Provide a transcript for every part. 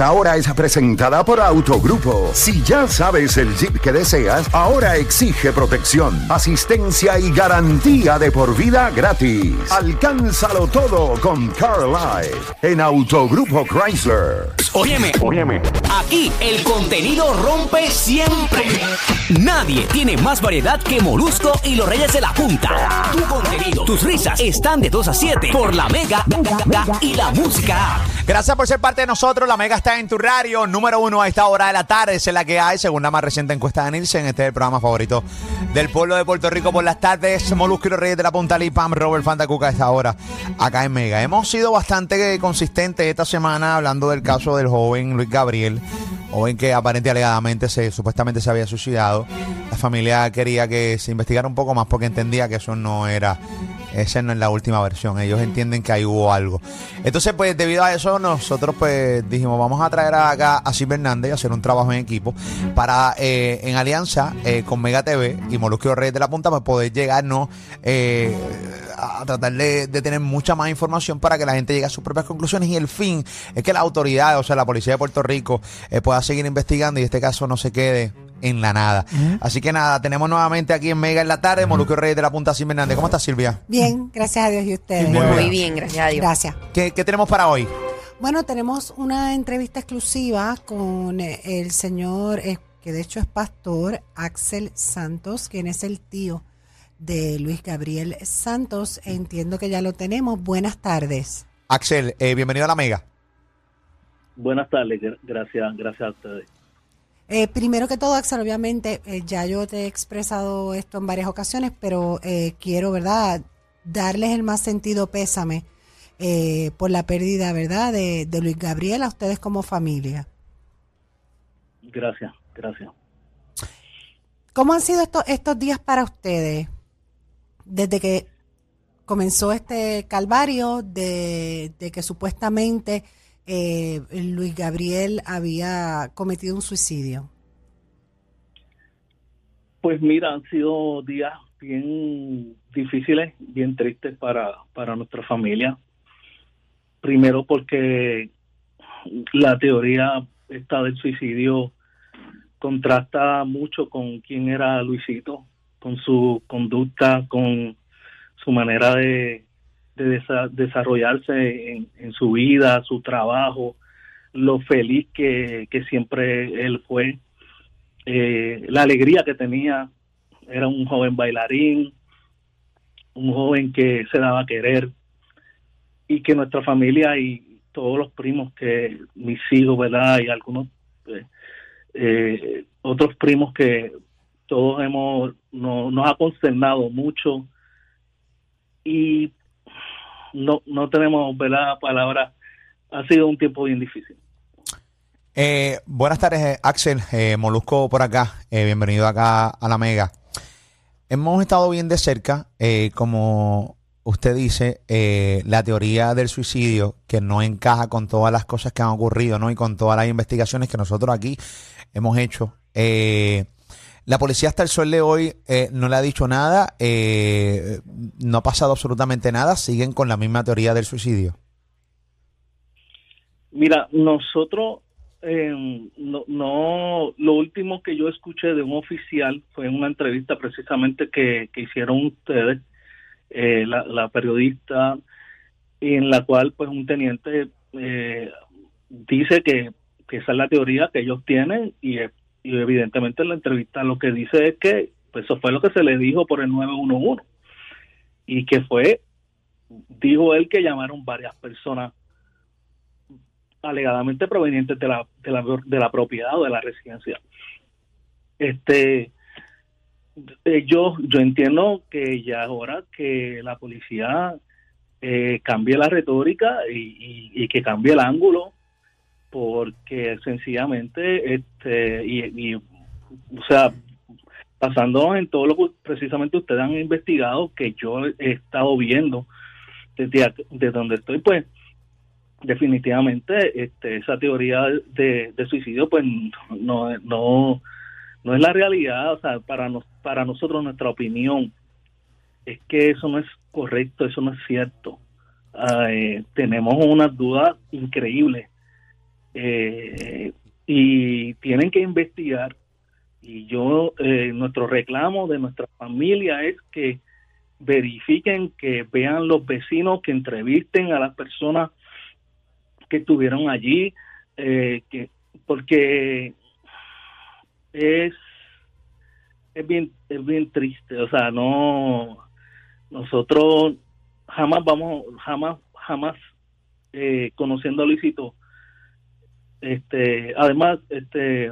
Ahora es presentada por Autogrupo. Si ya sabes el Jeep que deseas, ahora exige protección, asistencia y garantía de por vida gratis. Alcánzalo todo con Carlisle en Autogrupo Chrysler. Óyeme, óyeme. Aquí el contenido rompe siempre. Nadie tiene más variedad que Molusco y los Reyes de la Punta. Tu contenido, tus risas están de 2 a 7 por la Mega y la Música. Gracias por ser parte de nosotros. La Mega está en tu radio. Número uno a esta hora de la tarde. Es la que hay, según la más reciente encuesta de Nielsen. Este es el programa favorito del pueblo de Puerto Rico por las tardes. Molusco y los Reyes de la Punta Pam, Robert Fantacuca a esta hora acá en Mega. Hemos sido bastante consistentes esta semana hablando del caso del joven Luis Gabriel. Joven que aparentemente alegadamente se, supuestamente se había suicidado. La familia quería que se investigara un poco más porque entendía que eso no era esa no es la última versión. Ellos entienden que ahí hubo algo. Entonces, pues, debido a eso, nosotros, pues, dijimos, vamos a traer acá a Silvia Hernández y hacer un trabajo en equipo para, eh, en alianza eh, con Mega TV y Molusco Reyes de la Punta, pues, poder llegarnos eh, a tratar de, de, tener mucha más información para que la gente llegue a sus propias conclusiones. Y el fin es que la autoridad, o sea, la policía de Puerto Rico, pueda seguir investigando y este caso no se quede en la nada. Así que nada, tenemos nuevamente aquí en Mega en la tarde, Moluquio Reyes de la Punta Silvia Hernández. ¿Cómo estás, Silvia? Bien, gracias a Dios y ustedes. Muy, bien, gracias a Dios. Gracias. ¿Qué, tenemos para hoy? Bueno, tenemos una entrevista exclusiva con eh, el señor, eh, que de hecho es pastor, Axel Santos, quien es el tío de Luis Gabriel Santos. Entiendo que ya lo tenemos. Buenas tardes. Axel, eh, bienvenido a la Mega. Buenas tardes, gracias, gracias a ustedes. Eh, primero que todo, Axel, obviamente, eh, ya yo te he expresado esto en varias ocasiones, pero eh, quiero, ¿verdad?, darles el más sentido pésame por la pérdida, ¿verdad?, de, Luis Gabriel a ustedes como familia. Gracias, gracias. ¿Cómo han sido estos, estos días para ustedes? Desde que comenzó este calvario de, de que supuestamente eh, Luis Gabriel había cometido un suicidio? Pues mira, han sido días bien difíciles, bien tristes para, para nuestra familia. Primero porque la teoría esta del suicidio contrasta mucho con quién era Luisito, con su conducta, con su manera de, de desarrollarse en, su vida, su trabajo, lo feliz que, siempre él fue, eh, la alegría que tenía, era un joven bailarín, un joven que se daba a querer y que nuestra familia y todos los primos que mis hijos, ¿verdad? Y algunos eh, eh, otros primos que todos hemos, nos ha consternado mucho y no, no tenemos ¿verdad? palabra. Ha sido un tiempo bien difícil. Eh, buenas tardes, eh, Axel. Eh, Molusco por acá. bienvenido acá a la Mega. Hemos estado bien de cerca, como usted dice, la teoría del suicidio que no encaja con todas las cosas que han ocurrido, ¿no? Y con todas las investigaciones que nosotros aquí hemos hecho. Eh, la policía hasta el sol de hoy eh, no le ha dicho nada, eh, no ha pasado absolutamente nada, siguen con la misma teoría del suicidio. Mira, nosotros, eh, no, no, lo último que yo escuché de un oficial fue en una entrevista precisamente que, hicieron ustedes, la, la, periodista, en la cual pues un teniente dice que, que esa es la teoría que ellos tienen y es y evidentemente en la entrevista lo que dice es que pues eso fue lo que se le dijo por el 911 y que fue dijo él que llamaron varias personas alegadamente provenientes de la, de la, de la propiedad o de la residencia. Este, eh, yo, yo entiendo que ya es hora que la policía eh, cambie la retórica y, y, que cambie el ángulo porque sencillamente, este, y, o sea, basándonos en todo lo que precisamente ustedes han investigado, que yo he estado viendo desde, desde donde estoy, pues definitivamente este, esa teoría de, de suicidio pues no, no, no es la realidad, o sea, para, nos, para nosotros nuestra opinión es que eso no es correcto, eso no es cierto. Ah, eh, tenemos unas dudas increíbles eh, y tienen que investigar y yo eh, nuestro reclamo de nuestra familia es que verifiquen que vean los vecinos que entrevisten a las personas que estuvieron allí eh, que porque es es bien es bien triste o sea no nosotros jamás vamos jamás jamás eh, conociendo a Luisito este además este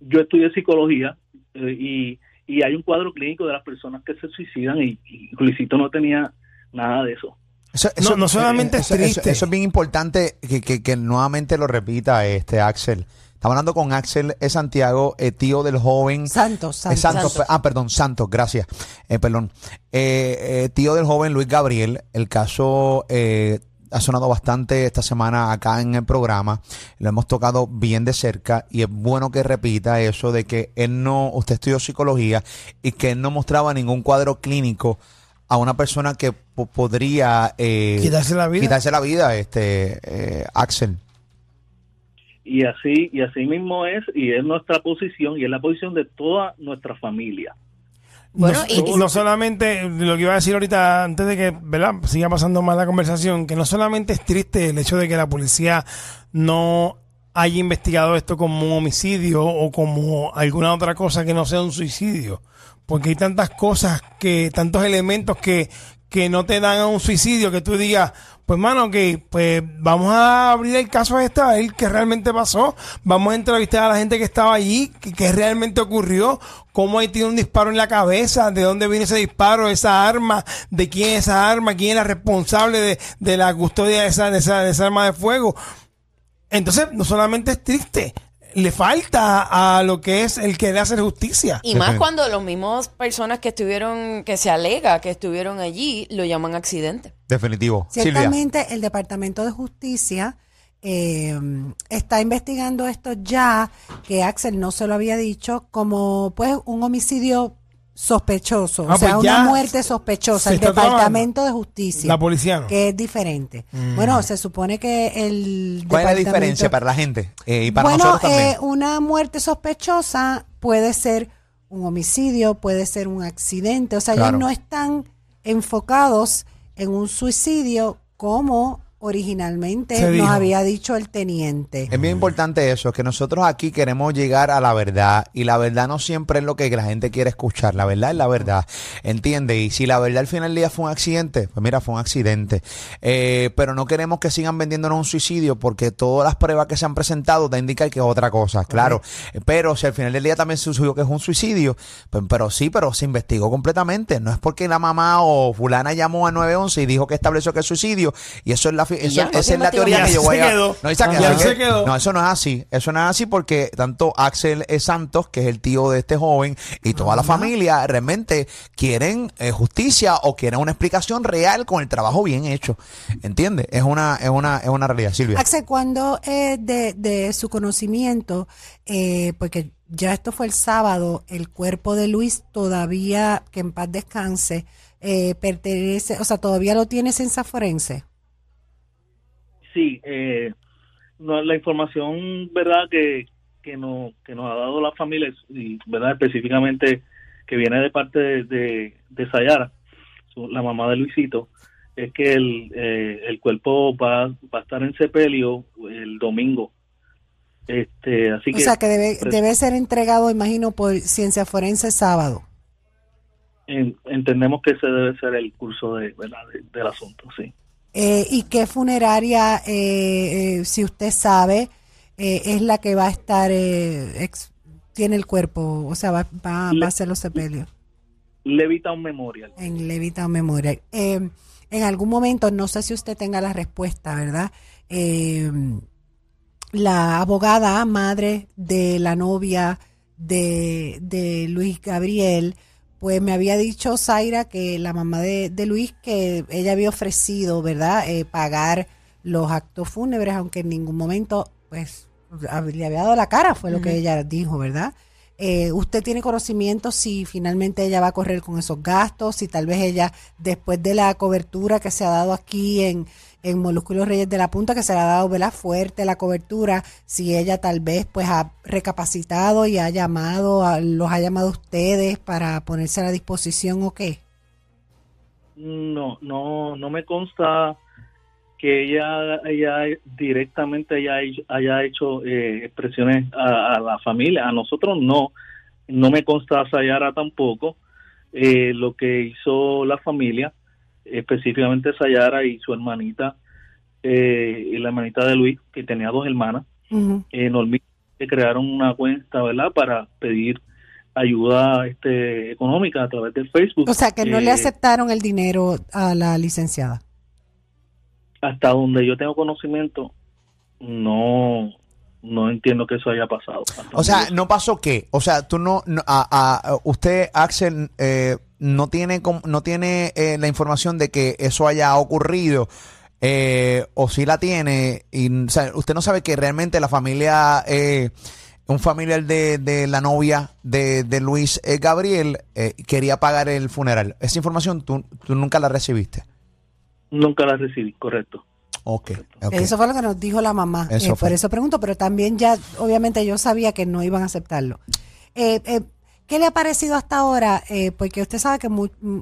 yo estudié psicología eh, y, y hay un cuadro clínico de las personas que se suicidan y, y Luisito no tenía nada de eso. Eso, No, no solamente es eso- triste. Eso, es bien importante que, que- que nuevamente lo repita este Axel. Estamos hablando con Axel Santiago, eh, tío del joven. Santos, Eh, Santos. Santos, Santos. ah, perdón, Santos, gracias. Eh, perdón. Eh, eh, tío del joven Luis Gabriel. El caso eh, ha sonado bastante esta semana acá en el programa. Lo hemos tocado bien de cerca y es bueno que repita eso de que él no, usted estudió psicología y que él no mostraba ningún cuadro clínico a una persona que po- podría eh, Quitarse la vida. quitarse la vida, este eh, Axel. Y así y así mismo es y es nuestra posición y es la posición de toda nuestra familia. Bueno, no, y- no solamente lo que iba a decir ahorita antes de que ¿verdad? siga pasando más la conversación, que no solamente es triste el hecho de que la policía no haya investigado esto como un homicidio o como alguna otra cosa que no sea un suicidio, porque hay tantas cosas que, tantos elementos que, que no te dan a un suicidio que tú digas, pues mano, que pues vamos a abrir el caso este a ver qué realmente pasó, vamos a entrevistar a la gente que estaba allí, qué, qué realmente ocurrió, cómo ahí tiene un disparo en la cabeza, de dónde viene ese disparo, esa arma, de quién es esa arma, quién era responsable de, de la custodia de esa, de esa, de esa arma de fuego. Entonces, no solamente es triste, le falta a lo que es el querer hacer justicia. Y más cuando los mismos personas que estuvieron, que se alega que estuvieron allí, lo llaman accidente. Definitivo. Silvia. Ciertamente, el Departamento de Justicia eh, está investigando esto ya, que Axel no se lo había dicho, como pues un homicidio sospechoso, Ah, o sea, pues una muerte sospechosa. El Departamento de Justicia. La policía no. Que es diferente. Bueno, se supone que el ¿Cuál es la diferencia para la gente? Eh, y para bueno, nosotros también. eh, una muerte sospechosa puede ser un homicidio, puede ser un accidente. O sea, Claro. ellos no están enfocados en un suicidio como originalmente Se nos dijo. había dicho el teniente. Es bien importante eso, que nosotros aquí queremos llegar a la verdad y la verdad no siempre es lo que la gente quiere escuchar, la verdad es la verdad, ¿entiende? Y si la verdad al final del día fue un accidente, pues mira, fue un accidente, Eh, pero no queremos que sigan vendiéndonos un suicidio porque todas las pruebas que se han presentado te indican que es otra cosa, claro, pero si al final del día también se subió que es un suicidio, pues, pero sí, pero se investigó completamente, no es porque la mamá o fulana llamó a 911 y dijo que estableció que es suicidio y eso es la, eso- esa es la teoría que yo voy a... No, Isaac, Ya se que- quedó. no, eso no es así. Eso no es así porque tanto Axel Santos, que es el tío de este joven, y toda la familia realmente quieren eh, justicia o quieren una explicación real con el trabajo bien hecho. ¿Entiendes? Es una, es una, es una realidad, Silvia. Axel, cuando eh, de, de su conocimiento, eh, porque ya esto fue el sábado, el cuerpo de Luis todavía, que en paz descanse, eh, pertenece, o sea, todavía lo tiene ciencia forense. Sí, eh, no, la información verdad que, que, no, que nos ha dado la familia y verdad específicamente que viene de parte de, de, de Sayara, su- la mamá de Luisito, es que el, eh, el cuerpo va, va a estar en sepelio el domingo. Este, así O que sea, que debe, pues, debe ser entregado, imagino, por ciencia forense sábado. en- entendemos que ese debe ser el curso de, ¿verdad? de- del asunto, sí. Eh, ¿Y qué funeraria, eh, eh, si usted sabe, eh, es la que va a estar, eh, ex- tiene el cuerpo, o sea, va, va, va a hacer los sepelios? Levita un memorial. en Levita Memorial. Eh, en algún momento, no sé si usted tenga la respuesta, ¿verdad? Eh, la abogada madre de la novia de, de Luis Gabriel, pues me había dicho Zaira que la mamá de, de Luis que ella había ofrecido, ¿verdad?, eh, pagar los actos fúnebres, aunque en ningún momento, pues, le había dado la cara, fue lo que ella dijo, ¿verdad? Eh, ¿Usted tiene conocimiento si finalmente ella va a correr con esos gastos? Si tal vez ella, después de la cobertura que se ha dado aquí en, en Molúsculos Reyes de la Punta, que se le ha dado ¿verdad? fuerte la cobertura, si ella tal vez pues ha recapacitado y ha llamado, a- los ha llamado a ustedes para ponerse a la disposición o qué? No, no, no me consta que ella, ella directamente haya, hecho- haya hecho eh, expresiones a, a la familia. A nosotros no, no me consta Sayara tampoco. Eh, lo que hizo la familia, específicamente Sayara y su hermanita, eh, y la hermanita de Luis, que tenía dos hermanas, eh, Normita, que crearon una cuenta, ¿verdad?, para pedir ayuda este, económica a través de Facebook. O sea, que no le Eh, aceptaron el dinero a la licenciada. Hasta donde yo tengo conocimiento, no, no entiendo que eso haya pasado. O sea, ¿no pasó qué? O sea, tú no, no- a, a- usted, Axel, eh, no tiene, no tiene eh, la información de que eso haya ocurrido, eh, o si la tiene, y, o sea, usted no sabe que realmente la familia, eh, un familiar de, de la novia de, de Luis eh, Gabriel quería pagar el funeral. Esa información tú, tú nunca la recibiste. Nunca la recibí, correcto. Ok. ok. Eso fue lo que nos dijo la mamá. Eso Eh, por eso pregunto, pero también ya, obviamente yo sabía que no iban a aceptarlo. Eh, eh, ¿Qué le ha parecido hasta ahora? Eh, porque usted sabe que mu- mm,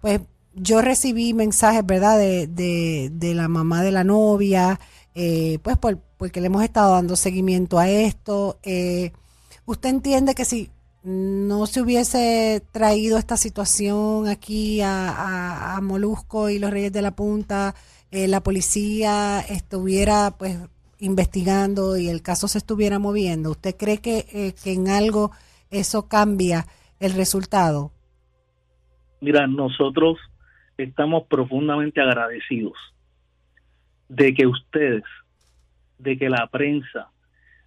pues yo recibí mensajes, ¿verdad?, de, de, de la mamá de la novia, eh, pues por, porque le hemos estado dando seguimiento a esto. Eh, ¿Usted entiende que si no se hubiese traído esta situación aquí a, a- Molusco y los Reyes de la Punta, eh, la policía estuviera pues investigando y el caso se estuviera moviendo? ¿Usted cree que, eh, que en algo eso cambia el resultado? Mira, nosotros estamos profundamente agradecidos de que ustedes, de que la prensa,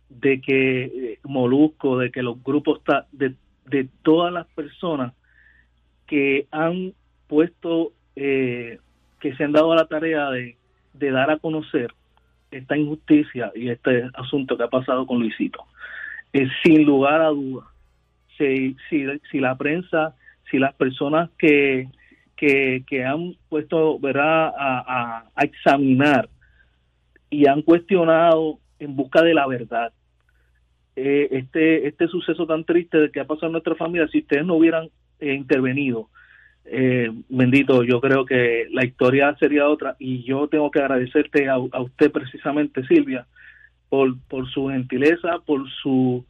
de que eh, Molusco, de que los grupos, de, de todas las personas que han puesto, eh, que se han dado a la tarea de, de dar a conocer esta injusticia y este asunto que ha pasado con Luisito. Eh, sin lugar a dudas, si, si, si la prensa, si las personas que, que, que han puesto ¿verdad? A, a- a examinar y han cuestionado en busca de la verdad eh, este, este suceso tan triste de que ha pasado en nuestra familia, si ustedes no hubieran eh, intervenido, eh, bendito, yo creo que la historia sería otra y yo tengo que agradecerte a, a usted precisamente, Silvia, por, por su gentileza, por su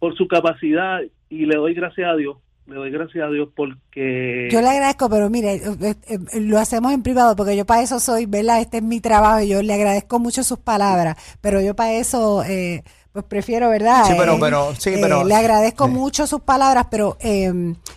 por su capacidad y le doy gracias a Dios, le doy gracias a Dios porque Yo le agradezco, pero mire, eh, eh, lo hacemos en privado porque yo para eso soy, ¿verdad? Este es mi trabajo y yo le agradezco mucho sus palabras, pero yo para eso, eh, pues prefiero, ¿verdad? Sí, pero- Eh, pero- sí, eh, pero- le agradezco sí. mucho sus palabras, pero eh,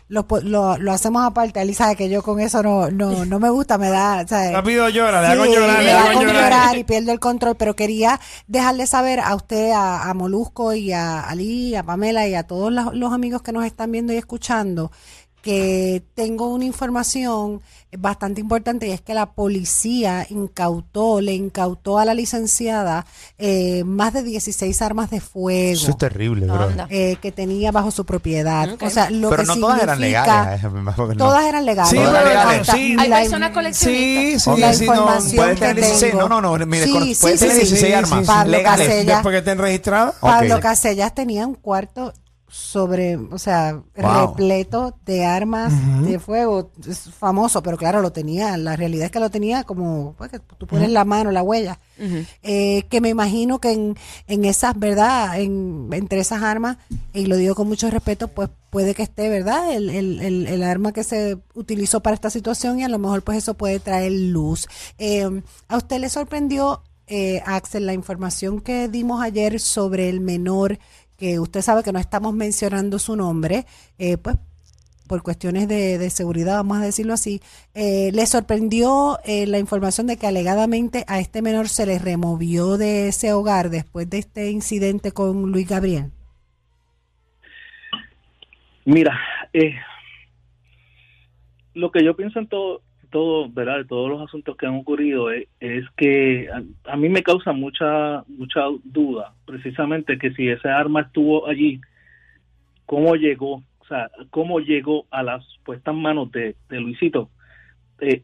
lo, lo, lo hacemos aparte. Él sabe que yo con eso no, no, no me gusta, me da, ¿sabes? Rápido llora, le Sí, hago llorar, le da hago con llorar. llorar y pierdo el control, pero quería dejarle saber a usted, a, a Molusco y a Ali, a Pamela y a todos los, los amigos que nos están viendo y escuchando que tengo una información bastante importante y es que la policía incautó, le incautó a la licenciada eh, más de 16 armas de fuego Eso es terrible, bro. Eh, que tenía bajo su propiedad. Ok. O sea, lo Pero que no todas eran legales. eh, no. Todas eran legales. Sí, Todas pero legales. Sí. Hay personas coleccionistas. Sí, sí, la sí, no, información Puede que tener 16, tengo. no, no, no, mire, Sí, puede sí, tener sí, 16 sí, armas legales. Casella. Después que estén registrados. Pablo Ok. Casellas tenía un cuarto sobre, o sea, Wow. repleto de armas de fuego. Es famoso, pero claro, lo tenía. La realidad es que lo tenía como, pues, que tú pones la mano, la huella. Eh, que me imagino que en, en esas, ¿verdad? En, entre esas armas, y lo digo con mucho respeto, pues puede que esté, ¿verdad? El, el, el, el arma que se utilizó para esta situación y a lo mejor pues eso puede traer luz. Eh, ¿A usted le sorprendió, eh, Axel, la información que dimos ayer sobre el menor, que usted sabe que no estamos mencionando su nombre, eh, pues por cuestiones de, seguridad, vamos a decirlo así, eh, le sorprendió eh, la información de que alegadamente a este menor se le removió de ese hogar después de este incidente con Luis Gabriel. Mira, eh, lo que yo pienso en todo, todo, ¿verdad? De todos los asuntos que han ocurrido es, es que a, a, mí me causa mucha mucha duda, precisamente que si ese arma estuvo allí, cómo llegó, o sea, cómo llegó a las puestas manos de, de Luisito, eh,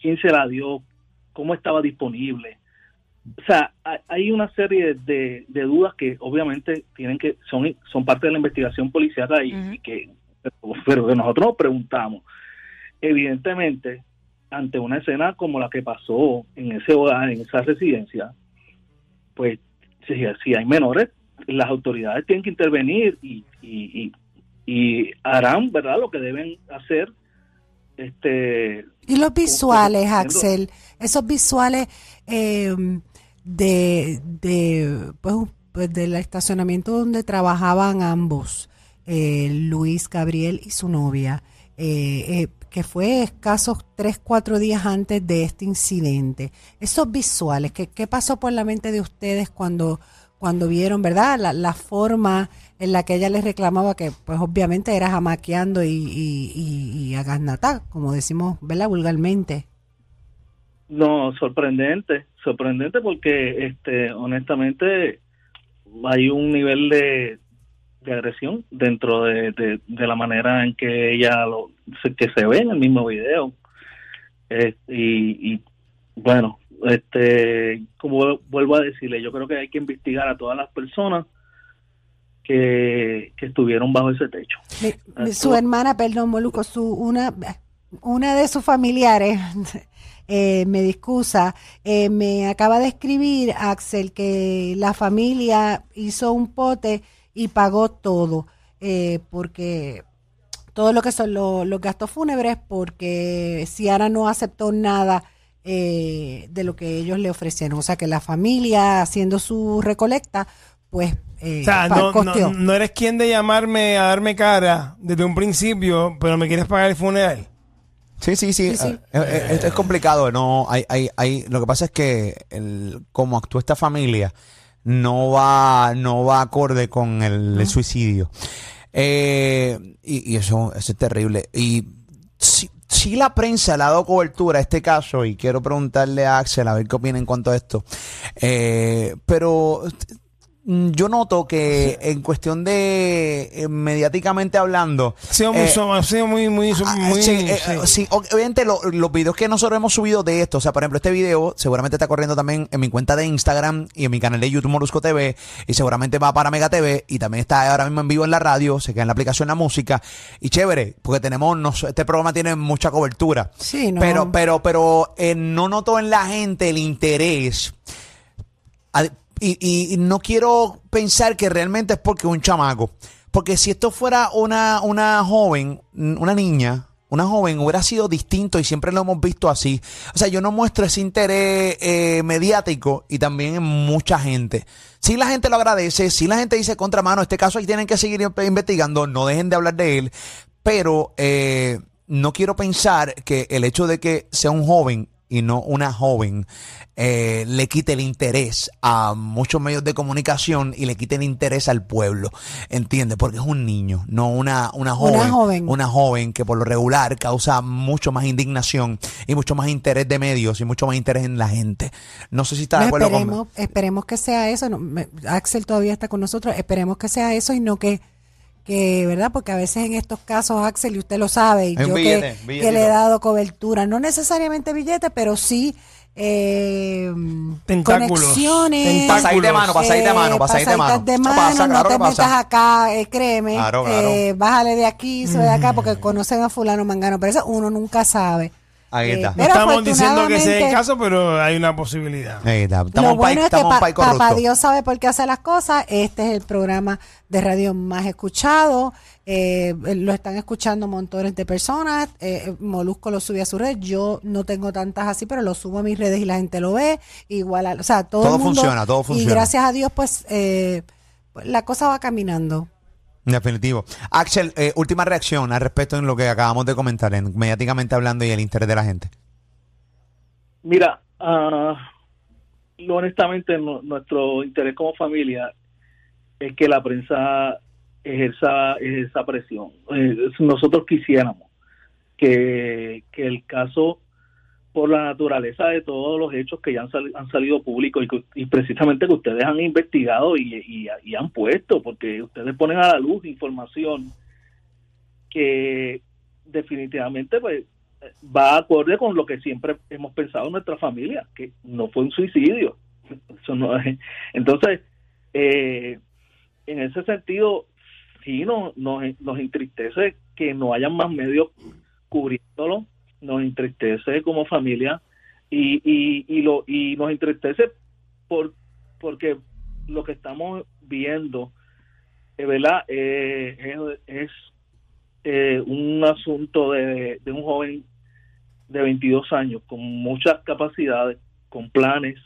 quién se la dio, cómo estaba disponible. O sea, hay una serie de, de dudas que obviamente tienen que son son parte de la investigación policial y, uh -huh. y que pero que nosotros nos preguntamos evidentemente, ante una escena como la que pasó en ese hogar, en esa residencia, pues si, si hay menores, las autoridades tienen que intervenir y, y, y, y harán, ¿verdad?, lo que deben hacer. Este, y los visuales, Axel, esos visuales eh, de, de, pues, pues, del estacionamiento donde trabajaban ambos, eh, Luis Gabriel y su novia, eh, que fue escasos tres, cuatro días antes de este incidente. Esos visuales, ¿qué, qué pasó por la mente de ustedes cuando, cuando vieron, verdad, la, la, forma en la que ella les reclamaba que, pues obviamente era jamaqueando y, y, y, y agasnatá, como decimos, ¿verdad, vulgarmente? No, sorprendente, sorprendente porque, este, honestamente, hay un nivel de, de agresión dentro de, de, de, la manera en que ella lo que se ve en el mismo video. Eh, y, y, bueno este como vuelvo a decirle yo creo que hay que investigar a todas las personas que, que estuvieron bajo ese techo. Mi, su hermana perdón Moluco su una una de sus familiares eh, me discusa, eh, me acaba de escribir, Axel, que la familia hizo un pote y pagó todo, eh, porque todo lo que son los, los gastos fúnebres, porque Ciara no aceptó nada eh, de lo que ellos le ofrecieron. O sea que la familia haciendo su recolecta, pues... Eh, o sea, no, no, no, eres quien de llamarme a darme cara desde un principio, pero me quieres pagar el funeral. Sí, sí, sí. sí, sí. Eh, es, es, complicado. No, hay, hay, hay, lo que pasa es que el, como actúa esta familia, no va, no va acorde con el, el suicidio. Eh, y, y, eso, eso es terrible. Y si, si, la prensa le ha dado cobertura a este caso, y quiero preguntarle a Axel a ver qué opina en cuanto a esto, eh, pero yo noto que en cuestión de eh, mediáticamente hablando sí, muy, eh, sí, muy, muy, muy sí, eh, sí. obviamente lo, los videos que nosotros hemos subido de esto o sea por ejemplo este video seguramente está corriendo también en mi cuenta de Instagram y en mi canal de YouTube Molusco TV y seguramente va para Mega TV y también está ahora mismo en vivo en la radio se queda en la aplicación la música y chévere porque tenemos nos, este programa tiene mucha cobertura sí, no. pero pero pero eh, no noto en la gente el interés y, y, no quiero pensar que realmente es porque un chamaco. Porque si esto fuera una, una joven, una niña, una joven, hubiera sido distinto y siempre lo hemos visto así. O sea, yo no muestro ese interés eh, mediático y también en mucha gente. Si la gente lo agradece, si la gente dice contramano, este caso ahí tienen que seguir investigando, no dejen de hablar de él, pero eh, no quiero pensar que el hecho de que sea un joven y no una joven eh, le quite el interés a muchos medios de comunicación y le quite el interés al pueblo, ¿entiendes? Porque es un niño, no una, una, joven, una joven. Una joven que por lo regular causa mucho más indignación y mucho más interés de medios y mucho más interés en la gente. No sé si está de acuerdo esperemos, con... Esperemos que sea eso. No, me, Axel todavía está con nosotros. Esperemos que sea eso y no que que, ¿verdad? Porque a veces en estos casos, Axel, y usted lo sabe, y yo billete, que, que, le he dado cobertura, no necesariamente billete, pero sí eh, conexiones. Pasáis de mano, pasáis de mano, pasáis de mano. De mano pasa, no te metas acá, eh, créeme. Claro, claro. Eh, bájale de aquí, soy de acá, porque conocen a fulano mangano, pero eso uno nunca sabe. Ahí está. Eh, no estamos diciendo que sea el caso, pero hay una posibilidad. Ahí está. Estamos lo bueno pa, es que pa, papá Dios sabe por qué hace las cosas. Este es el programa de radio más escuchado. Eh, lo están escuchando montones de personas. Eh, Molusco lo sube a su red. Yo no tengo tantas así, pero lo subo a mis redes y la gente lo ve. Igual, a, o sea, todo, todo el mundo, funciona, todo funciona. Y gracias a Dios, pues, eh, la cosa va caminando. Definitivo. Axel, eh, última reacción al respecto en lo que acabamos de comentar, en, mediáticamente hablando y el interés de la gente. Mira, uh, honestamente nuestro interés como familia es que la prensa ejerza esa presión. Eh, nosotros quisiéramos que, que el caso por la naturaleza de todos los hechos que ya han, sal- han salido públicos y, y precisamente que ustedes han investigado y, y- y han puesto, porque ustedes ponen a la luz información que definitivamente pues va acorde con lo que siempre hemos pensado en nuestra familia, que no fue un suicidio. Eso no es- Entonces, eh, en ese sentido, sí no, nos, nos entristece que no hayan más medios cubriéndolo, nos entristece como familia y, y, y, lo, y nos entristece por, porque lo que estamos viendo, eh, ¿verdad? Eh, es, eh, un asunto de, de un joven de 22 años con muchas capacidades, con planes,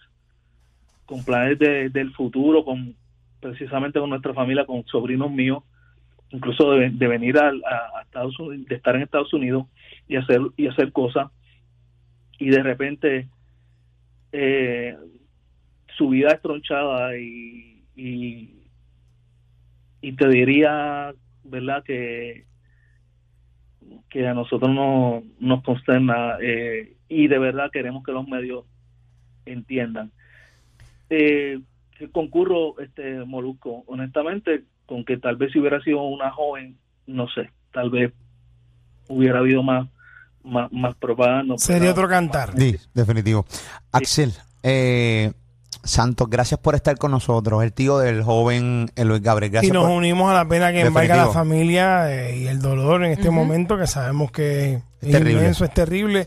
con planes de- del futuro, con precisamente con nuestra familia, con sobrinos míos, incluso de, de venir a, a Estados Unidos, de estar en Estados Unidos y hacer y hacer cosas. Y de repente eh, su vida es tronchada y, y te diría verdad que que a nosotros no, nos consterna eh, y de verdad queremos que los medios entiendan. Eh, concurro este Molusco honestamente con que tal vez si hubiera sido una joven no sé tal vez hubiera habido más más, más propaganda Sería otro cantar. Sí, definitivo. Axel, eh, Santos, gracias por estar con nosotros. El tío del joven eh, Luis Gabriel. Y Gracias nos por- unimos a la pena que embarga Definitivo. la familia eh, y el dolor en este momento que sabemos que Es es terrible. inmenso, es terrible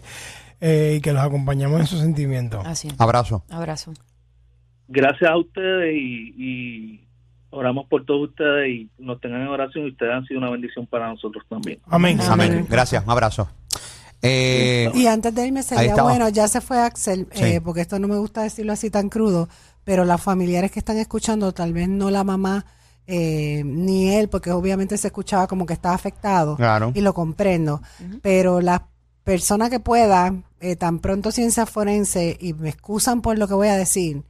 eh, y que los acompañamos en sus sentimientos. Así. Abrazo. Abrazo. gracias a ustedes y, y oramos por todos ustedes y nos tengan en oración y ustedes han sido una bendición para nosotros también. Amén. Amén. Amén. Gracias. Un abrazo. Eh, Y antes de irme sería bueno, ya se fue Axel, Sí. eh, porque esto no me gusta decirlo así tan crudo, pero las familiares que están escuchando, tal vez no la mamá eh, ni él, porque obviamente se escuchaba como que estaba afectado Claro. y lo comprendo, pero las personas que puedan, eh, tan pronto ciencia forense, y me excusan por lo que voy a decir,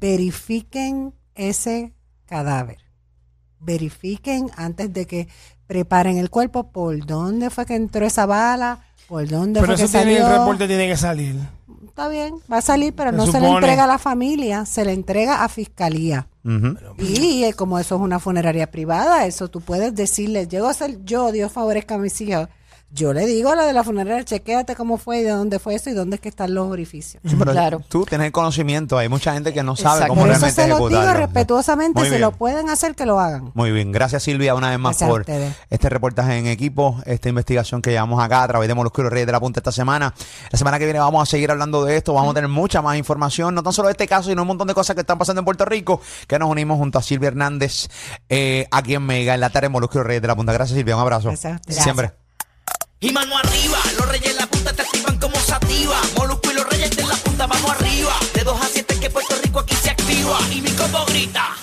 verifiquen ese cadáver. Verifiquen antes de que preparen el cuerpo por dónde fue que entró esa bala, por dónde Pero fue eso que tiene, el reporte tiene que salir. Está bien, va a salir, pero Se no se le supone. entrega a la familia, se le entrega a fiscalía. ujú. Y eh, como eso es una funeraria privada, eso tú puedes decirle, llego a ser yo, Dios favorezca a mis hijos. Yo le digo a la de la funeraria, chequéate cómo fue y de dónde fue eso y dónde es que están los orificios. Sí, pero Claro. Tú tienes el conocimiento. Hay mucha gente que no sabe Exacto. cómo Por eso realmente se lo digo respetuosamente, Muy si bien. lo pueden hacer, que lo hagan. Muy bien, gracias Silvia una vez más Gracias por este reportaje en equipo, esta investigación que llevamos acá a través de Molusco y los Reyes de la Punta esta semana. La semana que viene vamos a seguir hablando de esto, vamos a tener mucha más información, no tan solo de este caso, sino un montón de cosas que están pasando en Puerto Rico, que nos unimos junto a Silvia Hernández eh, aquí en Mega, en la tarde de Molusco y los Reyes de la Punta. Gracias Silvia, un abrazo. Gracias. Siempre. Y mano arriba, los reyes en la punta te activan como sativa. Molusco y los reyes de la punta, vamos arriba. De 2 a 7 que Puerto Rico aquí se activa. Y mi combo grita.